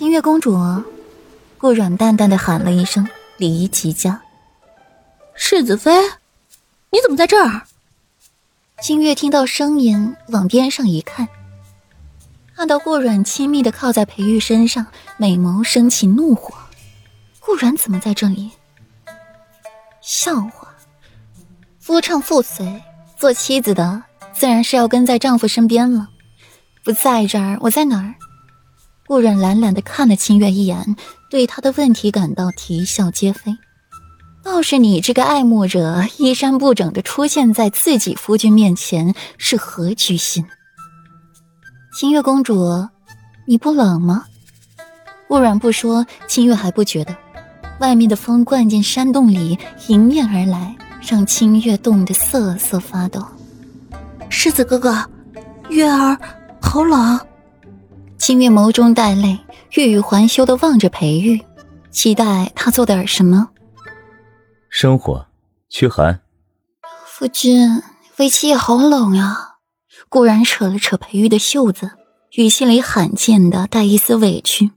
清月公主，顾软淡淡的喊了一声，礼仪极佳。世子妃，你怎么在这儿？清月听到声音，往边上一看，看到顾软亲密的靠在裴玉身上，美眸升起怒火。顾软怎么在这里？笑话！夫唱妇随，做妻子的自然是要跟在丈夫身边了。不在这儿，我在哪儿？顾软懒懒的看了清月一眼，对他的问题感到啼笑皆非。倒是你这个爱慕者，衣衫不整的出现在自己夫君面前，是何居心？清月公主，你不冷吗？顾软不说，清月还不觉得。外面的风灌进山洞里，迎面而来，让清月冻得瑟瑟发抖。世子哥哥，月儿好冷。清月眸中带泪，欲语还休的望着裴玉，期待他做点什么。生火，驱寒。夫君，为妻也好冷呀。顾然扯了扯裴玉的袖子，语气里罕见的带一丝委屈。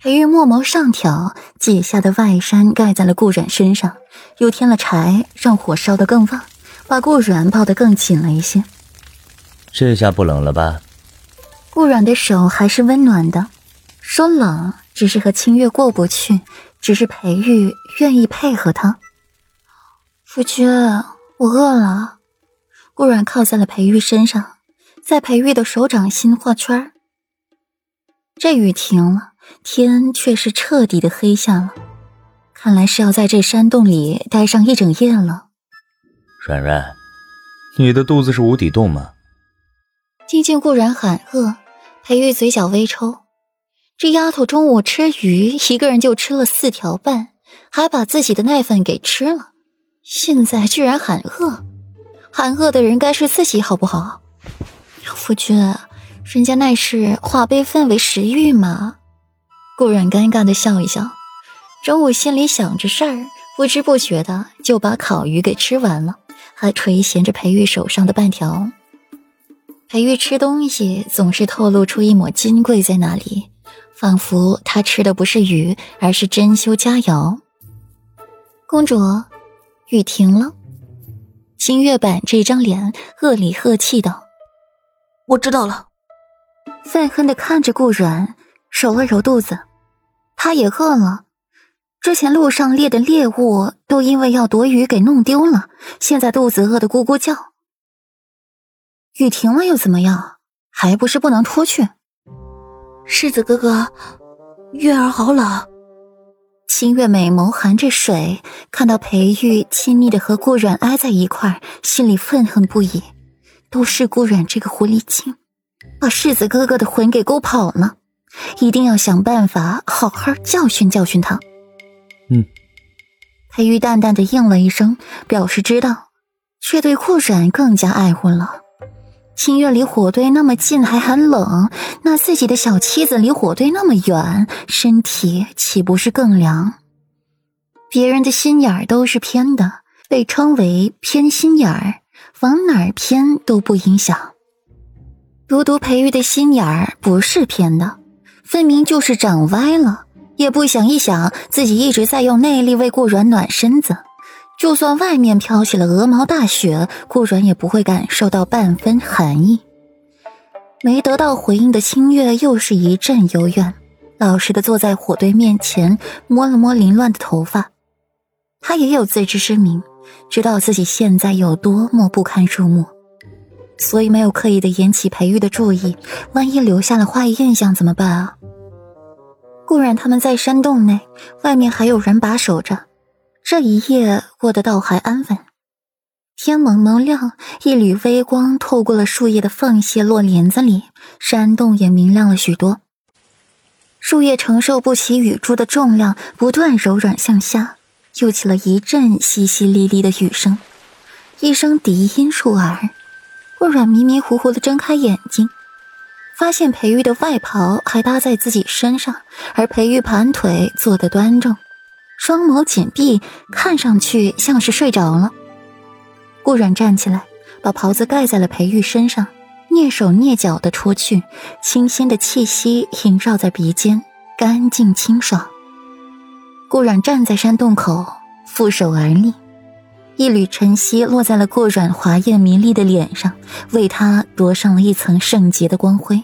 裴玉墨眸上挑，解下的外衫盖在了顾然身上，又添了柴，让火烧得更旺，把顾然抱得更紧了一些。这下不冷了吧？顾软的手还是温暖的，说冷只是和清月过不去，只是裴玉愿意配合他。夫君，我饿了。顾软靠在了裴玉身上，在裴玉的手掌心画圈这雨停了。天却是彻底的黑下了，看来是要在这山洞里待上一整夜了。软软，你的肚子是无底洞吗？听见顾然喊饿，裴玉嘴角微抽。这丫头中午吃鱼，一个人就吃了四条半，还把自己的那份给吃了，现在居然喊饿，喊饿的人该是自己好不好？夫君，人家那是化悲愤为食欲嘛。顾然尴尬的笑一笑，中午心里想着事儿，不知不觉的就把烤鱼给吃完了，还垂涎着裴玉手上的半条。裴玉吃东西总是透露出一抹金贵在那里，仿佛他吃的不是鱼，而是珍馐佳肴。公主，雨停了。新月板这张脸恶里恶气道：“我知道了。”愤恨的看着顾软。揉了揉肚子，他也饿了。之前路上猎的猎物都因为要躲雨给弄丢了，现在肚子饿得咕咕叫。雨停了又怎么样？还不是不能出去。世子哥哥，月儿好冷。清月美眸含着水，看到裴玉亲昵的和顾软挨在一块心里愤恨不已。都是顾软这个狐狸精，把世子哥哥的魂给勾跑了。一定要想办法好好教训教训他。嗯，裴玉淡淡的应了一声，表示知道，却对顾染更加爱护了。清月离火堆那么近还很冷，那自己的小妻子离火堆那么远，身体岂不是更凉？别人的心眼儿都是偏的，被称为偏心眼儿，往哪儿偏都不影响。独独裴玉的心眼儿不是偏的。分明就是长歪了，也不想一想自己一直在用内力为顾软暖身子，就算外面飘起了鹅毛大雪，顾软也不会感受到半分寒意。没得到回应的清月又是一阵幽怨，老实的坐在火堆面前，摸了摸凌乱的头发。他也有自知之明，知道自己现在有多么不堪入目。所以没有刻意的引起裴玉的注意，万一留下了坏印象怎么办啊？顾然他们在山洞内，外面还有人把守着，这一夜过得倒还安稳。天蒙蒙亮，一缕微光透过了树叶的缝隙落帘子里，山洞也明亮了许多。树叶承受不起雨珠的重量，不断柔软向下，又起了一阵淅淅沥沥的雨声，一声笛音入耳。顾软迷迷糊糊的睁开眼睛，发现裴玉的外袍还搭在自己身上，而裴玉盘腿坐得端正，双眸紧闭，看上去像是睡着了。顾软站起来，把袍子盖在了裴玉身上，蹑手蹑脚的出去，清新的气息萦绕在鼻尖，干净清爽。顾阮站在山洞口，负手而立，一缕晨曦落在了顾阮华艳明丽的脸上，为她夺上了一层圣洁的光辉。